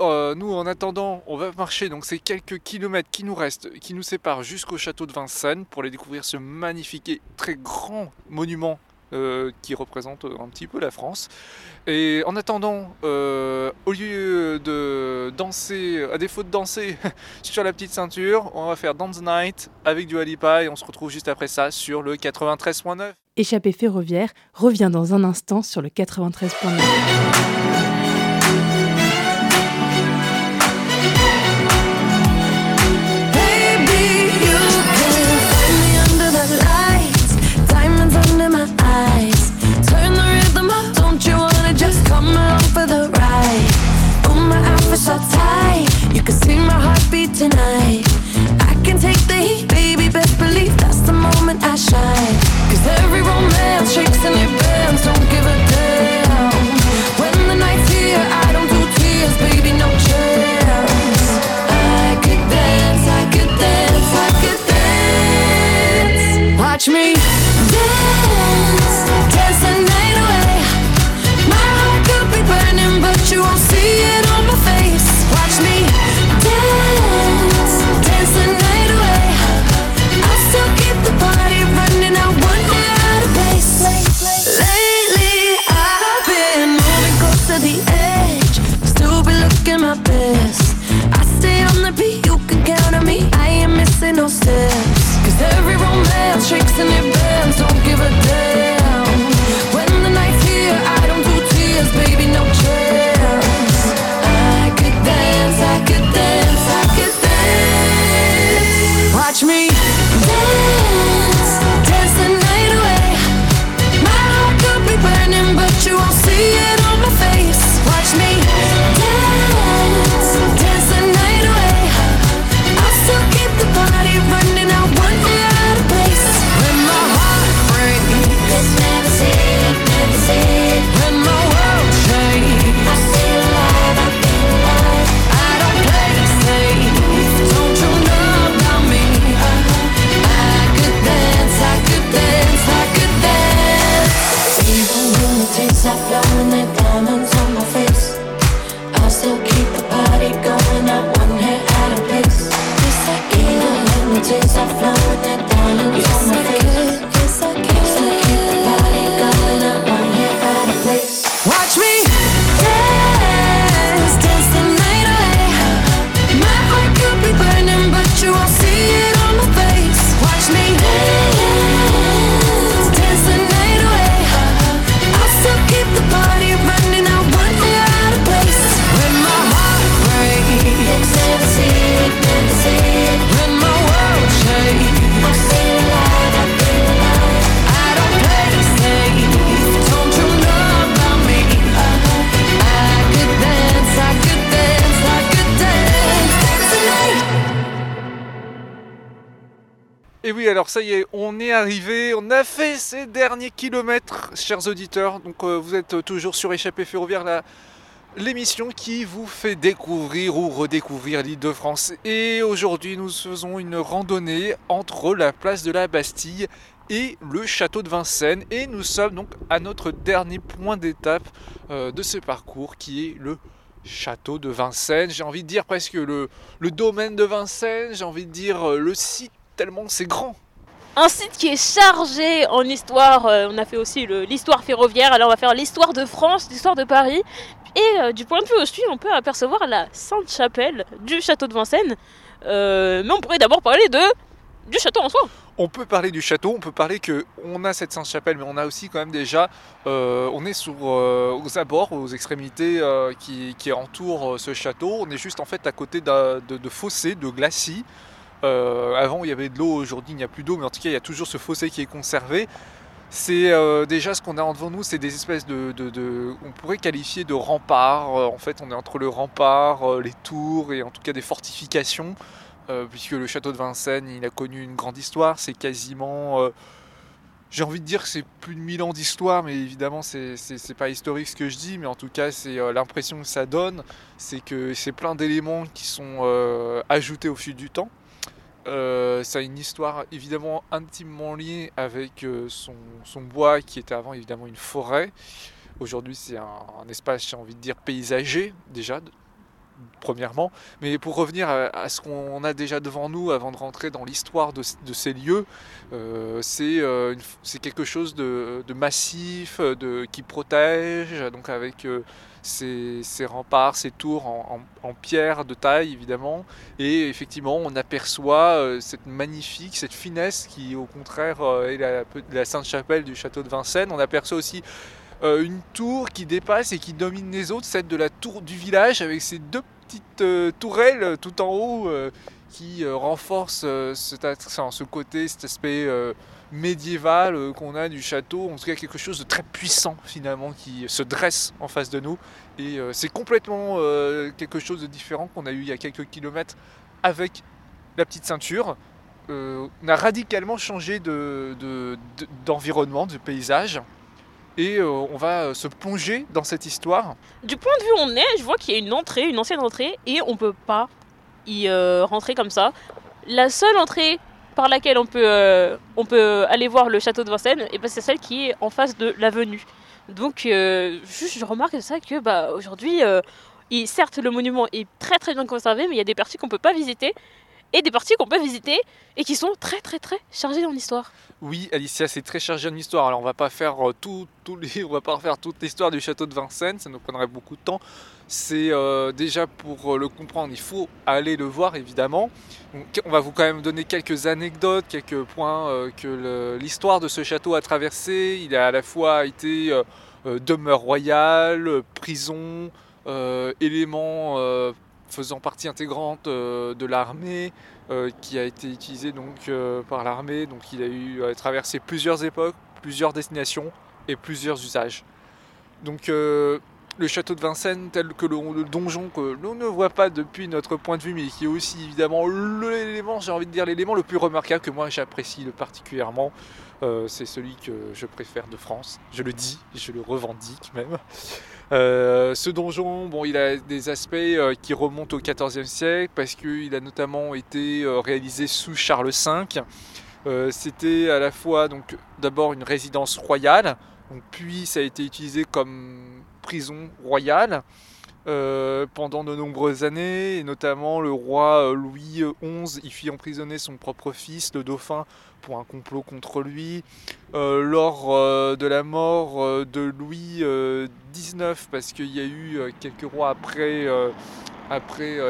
Speaker 3: Euh, nous, en attendant, on va marcher donc ces quelques kilomètres qui nous restent, qui nous séparent jusqu'au château de Vincennes pour aller découvrir ce magnifique et très grand monument euh, qui représente un petit peu la France. Et en attendant, euh, au lieu de danser, à défaut de danser sur la petite ceinture, on va faire Dance Night avec du Alipa et on se retrouve juste après ça sur le 93.9.
Speaker 1: Échappée ferroviaire revient dans un instant sur le 93.9.
Speaker 3: ça y est, on est arrivé, on a fait ces derniers kilomètres, chers auditeurs. Donc euh, vous êtes toujours sur Échappée Ferroviaire, l'émission qui vous fait découvrir ou redécouvrir l'île de France. Et aujourd'hui, nous faisons une randonnée entre la place de la Bastille et le château de Vincennes. Et nous sommes donc à notre dernier point d'étape euh, de ce parcours qui est le château de Vincennes. J'ai envie de dire presque le, le domaine de Vincennes, j'ai envie de dire euh, le site tellement c'est grand.
Speaker 2: Un site qui est chargé en histoire. euh, on a fait aussi l'histoire ferroviaire. Alors on va faire l'histoire de France, l'histoire de Paris. Et euh, du point de vue aussi, on peut apercevoir la Sainte-Chapelle du château de Vincennes. Euh, mais on pourrait d'abord parler de du château en soi.
Speaker 3: On peut parler du château, on peut parler que on a cette Sainte-Chapelle, mais on a aussi quand même déjà, on est sur, aux abords, aux extrémités qui, entourent ce château. On est juste en fait à côté de fossés, de glacis. Euh, avant il y avait de l'eau, aujourd'hui il n'y a plus d'eau, mais en tout cas il y a toujours ce fossé qui est conservé. C'est euh, déjà ce qu'on a devant nous, c'est des espèces de, de- on pourrait qualifier de remparts. Euh, en fait, on est entre le rempart, les tours et en tout cas des fortifications, puisque le château de Vincennes, il a connu une grande histoire. C'est quasiment, j'ai envie de dire, que c'est plus de 1000 ans d'histoire, mais évidemment, c'est pas historique ce que je dis, mais en tout cas, c'est l'impression que ça donne, c'est que c'est plein d'éléments qui sont ajoutés au fil du temps. Euh, ça a une histoire évidemment intimement liée avec euh, son, bois qui était avant évidemment une forêt. Aujourd'hui c'est un, espace j'ai envie de dire paysager déjà premièrement. Mais pour revenir à, ce qu'on a déjà devant nous avant de rentrer dans l'histoire de, ces lieux, euh, c'est quelque chose de, de massif, de, qui protège, donc avec ces, remparts, ces tours en, pierre de taille évidemment. Et effectivement, on aperçoit euh, cette magnifique, cette finesse qui, au contraire, euh, est la, Sainte-Chapelle du château de Vincennes. On aperçoit aussi euh, une tour qui dépasse et qui domine les autres, celle de la tour du village, avec ces deux petites tourelles tout en haut qui renforcent ce côté, cet aspect euh, médiéval euh, qu'on a du château. En tout cas, quelque chose de très puissant finalement qui se dresse en face de nous. Et euh, c'est complètement euh, quelque chose de différent qu'on a eu il y a quelques kilomètres avec la petite ceinture. On a radicalement changé de- de- de- d'environnement, de, paysage. Et on va se plonger dans cette histoire.
Speaker 2: Du point de vue où on est, je vois qu'il y a une entrée, une ancienne entrée, et on peut pas y rentrer comme ça. La seule entrée par laquelle on peut, euh, on peut aller voir le château de Vincennes, et ben, c'est celle qui est en face de l'avenue. Donc, euh, juste, je remarque ça que bah, aujourd'hui, euh, certes, le monument est très très bien conservé, mais il y a des parties qu'on peut pas visiter, et des parties qu'on peut visiter, et qui sont très très très chargées en histoire.
Speaker 3: Oui, Alicia, c'est très chargé en histoire. Alors, on va pas faire euh, tout, tout les, on va pas refaire toute l'histoire du château de Vincennes, ça nous prendrait beaucoup de temps. C'est euh, déjà pour euh, le comprendre, il faut aller le voir évidemment. Donc, on va vous quand même donner quelques anecdotes, quelques points que l'histoire de ce château a traversé. Il a à la fois été demeure royale, prison, élément faisant partie intégrante euh, de l'armée, euh, qui a été utilisé euh, par l'armée. Donc il a traversé plusieurs époques, plusieurs destinations et plusieurs usages. Le château de Vincennes, tel que le, donjon que l'on ne voit pas depuis notre point de vue, mais qui est aussi évidemment l'élément, j'ai envie de dire l'élément le plus remarquable que moi j'apprécie le particulièrement. Euh, c'est celui que je préfère de France. Je le dis, je le revendique même. Euh, ce donjon, bon, il a des aspects euh, qui remontent au XIVe siècle parce qu'il a notamment été réalisé sous Charles V. C'était à la fois donc d'abord une résidence royale, puis ça a été utilisé comme prison royale euh, pendant de nombreuses années, et notamment le roi euh, Louis XI y fit emprisonner son propre fils, le dauphin, pour un complot contre lui. Euh, lors de la mort de Louis XIX, parce qu'il y a eu quelques rois après,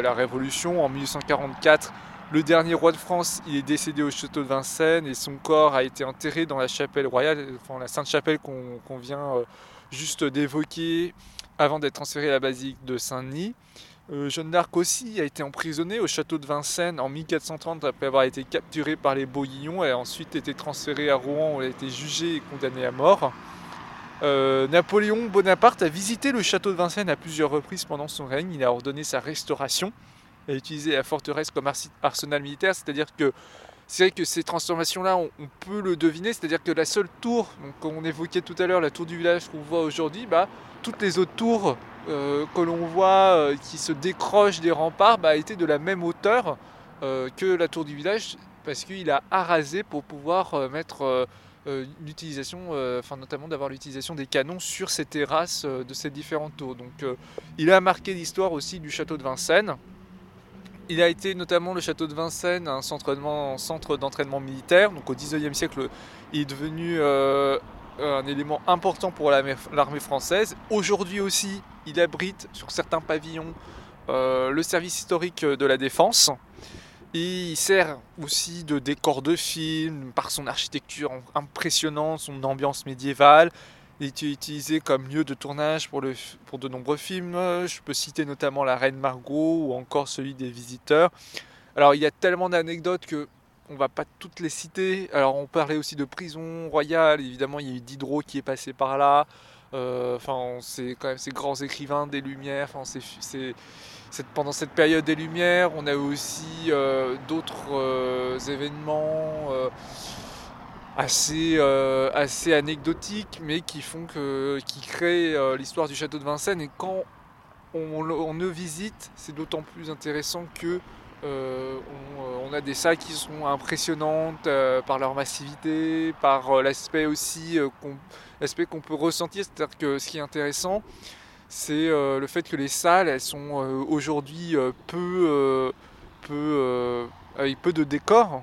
Speaker 3: la Révolution, en 1844, le dernier roi de France, il est décédé au château de Vincennes et son corps a été enterré dans la chapelle royale, enfin la Sainte-Chapelle qu'on vient juste d'évoquer avant d'être transféré à la basilique de Saint-Denis. Euh, Jeanne d'Arc aussi a été emprisonnée au château de Vincennes en 1430 après avoir été capturée par les Bourguignons et ensuite été transférée à Rouen où elle a été jugée et condamnée à mort. Euh, Napoléon Bonaparte a visité le château de Vincennes à plusieurs reprises pendant son règne. Il a ordonné sa restauration et utilisé la forteresse comme arsenal militaire, c'est-à-dire que c'est vrai que ces transformations-là, on, on peut le deviner, c'est-à-dire que la seule tour, qu'on évoquait tout à l'heure, la tour du village qu'on voit aujourd'hui, bah, toutes les autres tours euh, que l'on voit euh, qui se décrochent des remparts bah, étaient de la même hauteur euh, que la tour du village, parce qu'il a arasé pour pouvoir mettre l'utilisation, enfin notamment d'avoir l'utilisation des canons sur ces terrasses de ces différentes tours. Donc il a marqué l'histoire aussi du château de Vincennes. Il a été notamment le château de Vincennes un centre d'entraînement- militaire. Donc au 19e siècle, il est devenu euh, un élément important pour l'armée française. Aujourd'hui aussi, il abrite sur certains pavillons euh, le service historique de la défense. Il sert aussi de décor de film par son architecture impressionnante, son ambiance médiévale. Il est utilisé comme lieu de tournage pour, de nombreux films. Je peux citer notamment La Reine Margot ou encore celui des Visiteurs. Alors il y a tellement d'anecdotes que on va pas toutes les citer. Alors on parlait aussi de prison royale. Évidemment, il y a eu Diderot qui est passé par là. Euh, Enfin, c'est quand même ces grands écrivains des Lumières. Pendant cette période des Lumières, on a aussi euh, d'autres euh, événements assez, euh, assez anecdotiques, mais qui font que, qui créent euh, l'histoire du château de Vincennes. Et quand on, on le visite, c'est d'autant plus intéressant que euh, on, a des salles qui sont impressionnantes par leur massivité, par l'aspect aussi qu'on l'aspect qu'on peut ressentir. C'est-à-dire que ce qui est intéressant, c'est le fait que les salles, elles sont aujourd'hui peu, peu, avec peu de décors,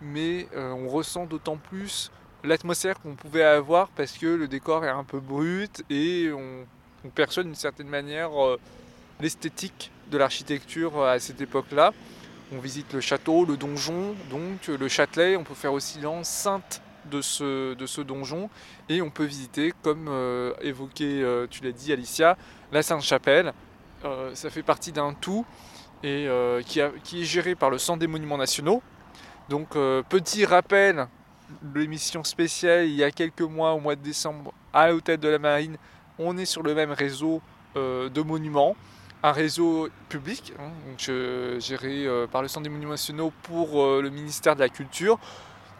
Speaker 3: mais euh, on ressent d'autant plus l'atmosphère qu'on pouvait avoir parce que le décor est un peu brut et on, perçoit d'une certaine manière euh, l'esthétique de l'architecture à cette époque-là. On visite le château, le donjon, donc le Châtelet. On peut faire aussi l'enceinte de ce, donjon et on peut visiter, comme euh, évoqué, tu l'as dit Alicia, la Sainte-Chapelle. Ça fait partie d'un tout et qui est géré par le Centre des Monuments Nationaux. Donc euh, petit rappel, l'émission spéciale il y a quelques mois, au mois de décembre, à l'hôtel de la Marine, on est sur le même réseau euh, de monuments, un réseau public, hein, géré euh, par le Centre des Monuments Nationaux pour le ministère de la Culture.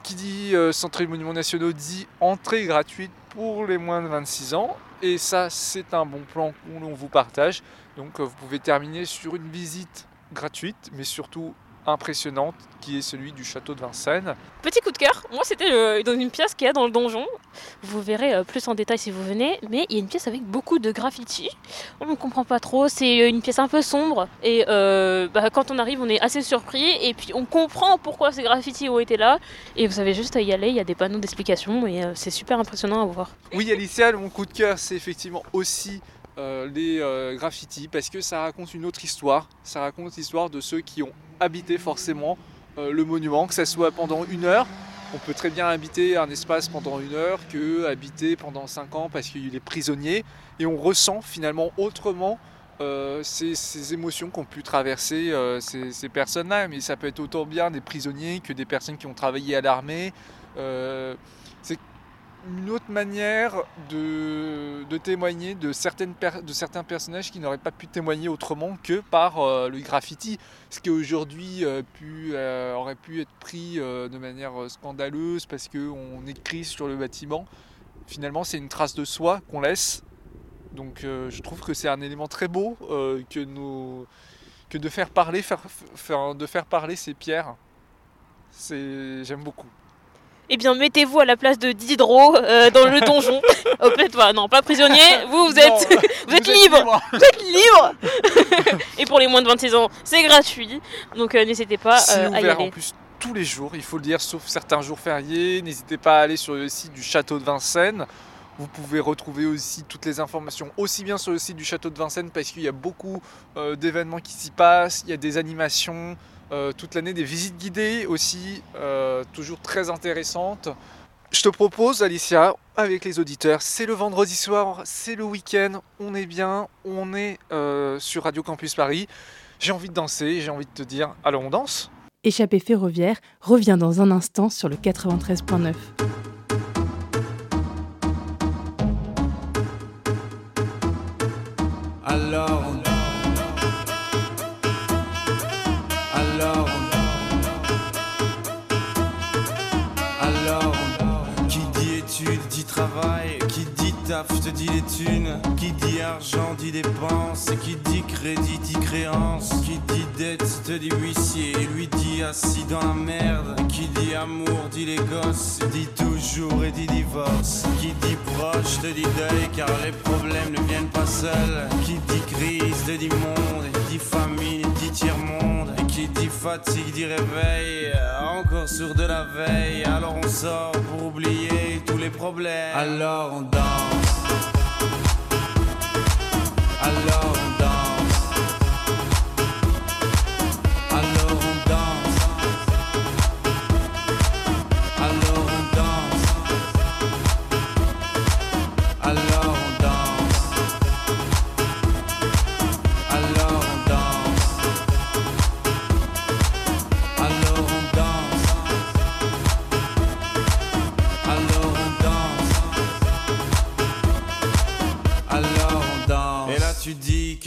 Speaker 3: Qui dit Centre des Monuments Nationaux dit entrée gratuite pour les moins de 26 ans. Et ça, c'est un bon plan qu'on vous partage. Donc vous pouvez terminer sur une visite gratuite, mais surtout impressionnante, qui est celui du château de Vincennes.
Speaker 2: Petit coup de cœur, moi c'était euh, dans une pièce qu'il y a dans le donjon. Vous verrez euh, plus en détail si vous venez, mais il y a une pièce avec beaucoup de graffiti. On ne comprend pas trop, c'est euh, une pièce un peu sombre et euh, bah, quand on arrive on est assez surpris et puis on comprend pourquoi ces graffitis ont été là et vous avez juste à y aller, il y a des panneaux d'explication et euh, c'est super impressionnant à voir.
Speaker 3: Oui, Alicia, mon coup de cœur, c'est effectivement aussi euh, les graffitis, parce que ça raconte une autre histoire. Ça raconte l'histoire de ceux qui ont habité forcément euh, le monument, que ça soit pendant une heure. On peut très bien habiter un espace pendant une heure que habiter pendant cinq ans parce qu'il est prisonnier. Et on ressent finalement autrement euh, ces, émotions qu'ont pu traverser euh, ces, personnes-là. Mais ça peut être autant bien des prisonniers que des personnes qui ont travaillé à l'armée. Une autre manière de, témoigner de, certaines de certains personnages qui n'auraient pas pu témoigner autrement que par euh, le graffiti. Ce qui aujourd'hui euh, euh, aurait pu être pris de manière scandaleuse parce qu'on écrit sur le bâtiment. Finalement, c'est une trace de soi qu'on laisse. Donc je trouve que c'est un élément très beau que, de faire parler, de faire parler ces pierres. J'aime beaucoup.
Speaker 2: Eh bien mettez-vous à la place de Diderot euh, dans le donjon. Peut-être pas, non pas prisonnier, vous vous êtes,
Speaker 3: Non,
Speaker 2: vous êtes libre. Vous êtes libre Et pour les moins de 26 ans, c'est gratuit. Donc euh, n'hésitez pas euh, à y
Speaker 3: ouvert en
Speaker 2: aller.
Speaker 3: plus tous les jours, il faut le dire, sauf certains jours fériés. N'hésitez pas à aller sur le site du château de Vincennes. Vous pouvez retrouver aussi toutes les informations, aussi bien sur le site du château de Vincennes, parce qu'il y a beaucoup euh, d'événements qui s'y passent. Il y a des animations euh, toute l'année, des visites guidées aussi, euh, toujours très intéressantes. Je te propose, Alicia, avec les auditeurs, c'est le vendredi soir, c'est le week-end, on est bien, on est sur Radio Campus Paris. J'ai envie de danser, j'ai envie de te dire, alors on danse
Speaker 6: Échappée ferroviaire revient dans un instant sur le 93.9.
Speaker 4: Alors on Alors on Alors on Qui dit études dit travail, qui dit
Speaker 7: taf te dit les thunes. Qui dit argent dit dépense. Qui dit crédit dit créance. Qui dit dette te dit huissier. Lui dit assis dans la merde. Qui dit amour dit les gosses. Dit toujours et dit divorce. Qui dit proche te dit deuil car les problèmes ne viennent pas seuls. Qui dit crise te dit monde. Dit famine et dit tiers-monde. Et qui dit fatigue dit réveil. Encore sur de la veille. Alors on sort pour oublier tous les problèmes. Alors on danse. Alors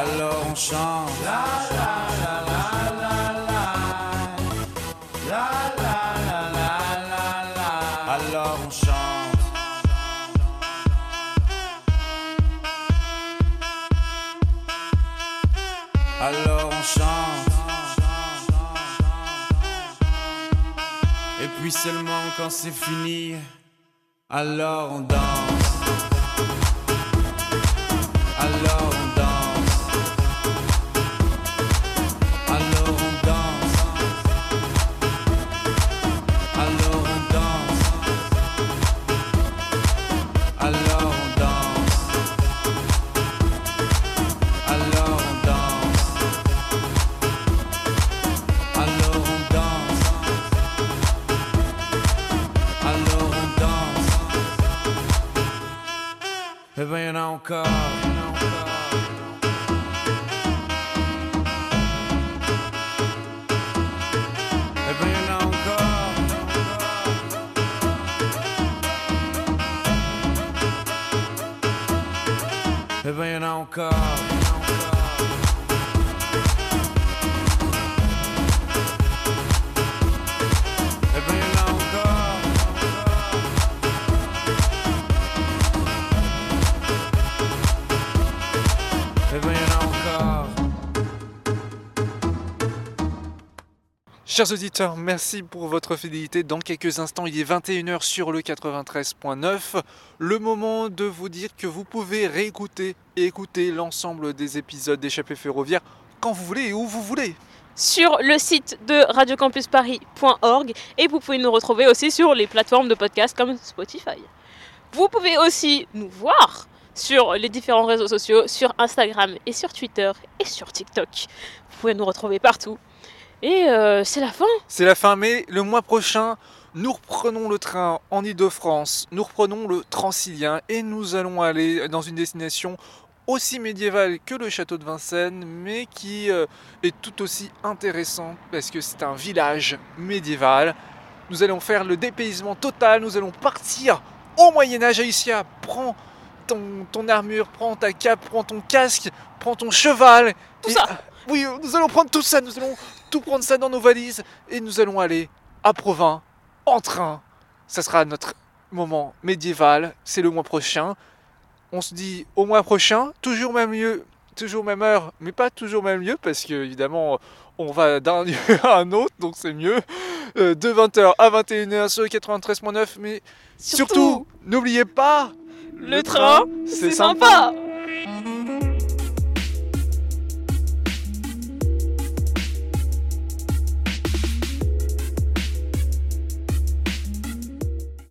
Speaker 7: Alors on chante. La la la la la la. La la la la la la. Alors on chante. Alors on chante. Et puis seulement quand c'est fini, alors on danse.
Speaker 3: Chers auditeurs, merci pour votre fidélité. Dans quelques instants, il est 21h sur le 93.9. Le moment de vous dire que vous pouvez réécouter et écouter l'ensemble des épisodes d'échappée ferroviaire quand vous voulez et où vous voulez.
Speaker 2: sur le site de radiocampusparis.org et vous pouvez nous retrouver aussi sur les plateformes de podcast comme Spotify. Vous pouvez aussi nous voir sur les différents réseaux sociaux, sur Instagram et sur Twitter et sur TikTok. Vous pouvez nous retrouver partout. Et euh, c'est la fin.
Speaker 3: C'est la fin, mais le mois prochain, nous reprenons le train en Ile-de-France, nous reprenons le Transilien et nous allons aller dans une destination aussi médiévale que le château de Vincennes, mais qui euh, est tout aussi intéressant parce que c'est un village médiéval. Nous allons faire le dépaysement total, nous allons partir au Moyen-Âge. Alicia, prends ton, ton armure, prends ta cape, prends ton casque, prends ton cheval.
Speaker 2: Tout
Speaker 3: Et-
Speaker 2: ça.
Speaker 3: Oui, nous allons prendre tout ça, nous allons tout prendre ça dans nos valises et nous allons aller à Provins en train. Ça sera notre moment médiéval, c'est le mois prochain. On se dit au mois prochain, toujours même lieu, toujours même heure, mais pas toujours même lieu parce que évidemment on va d'un lieu à un autre, donc c'est mieux. Euh, de 20h à 21h sur le 93.9, mais surtout,
Speaker 2: Surtout,
Speaker 3: n'oubliez pas,
Speaker 2: le train, c'est sympa.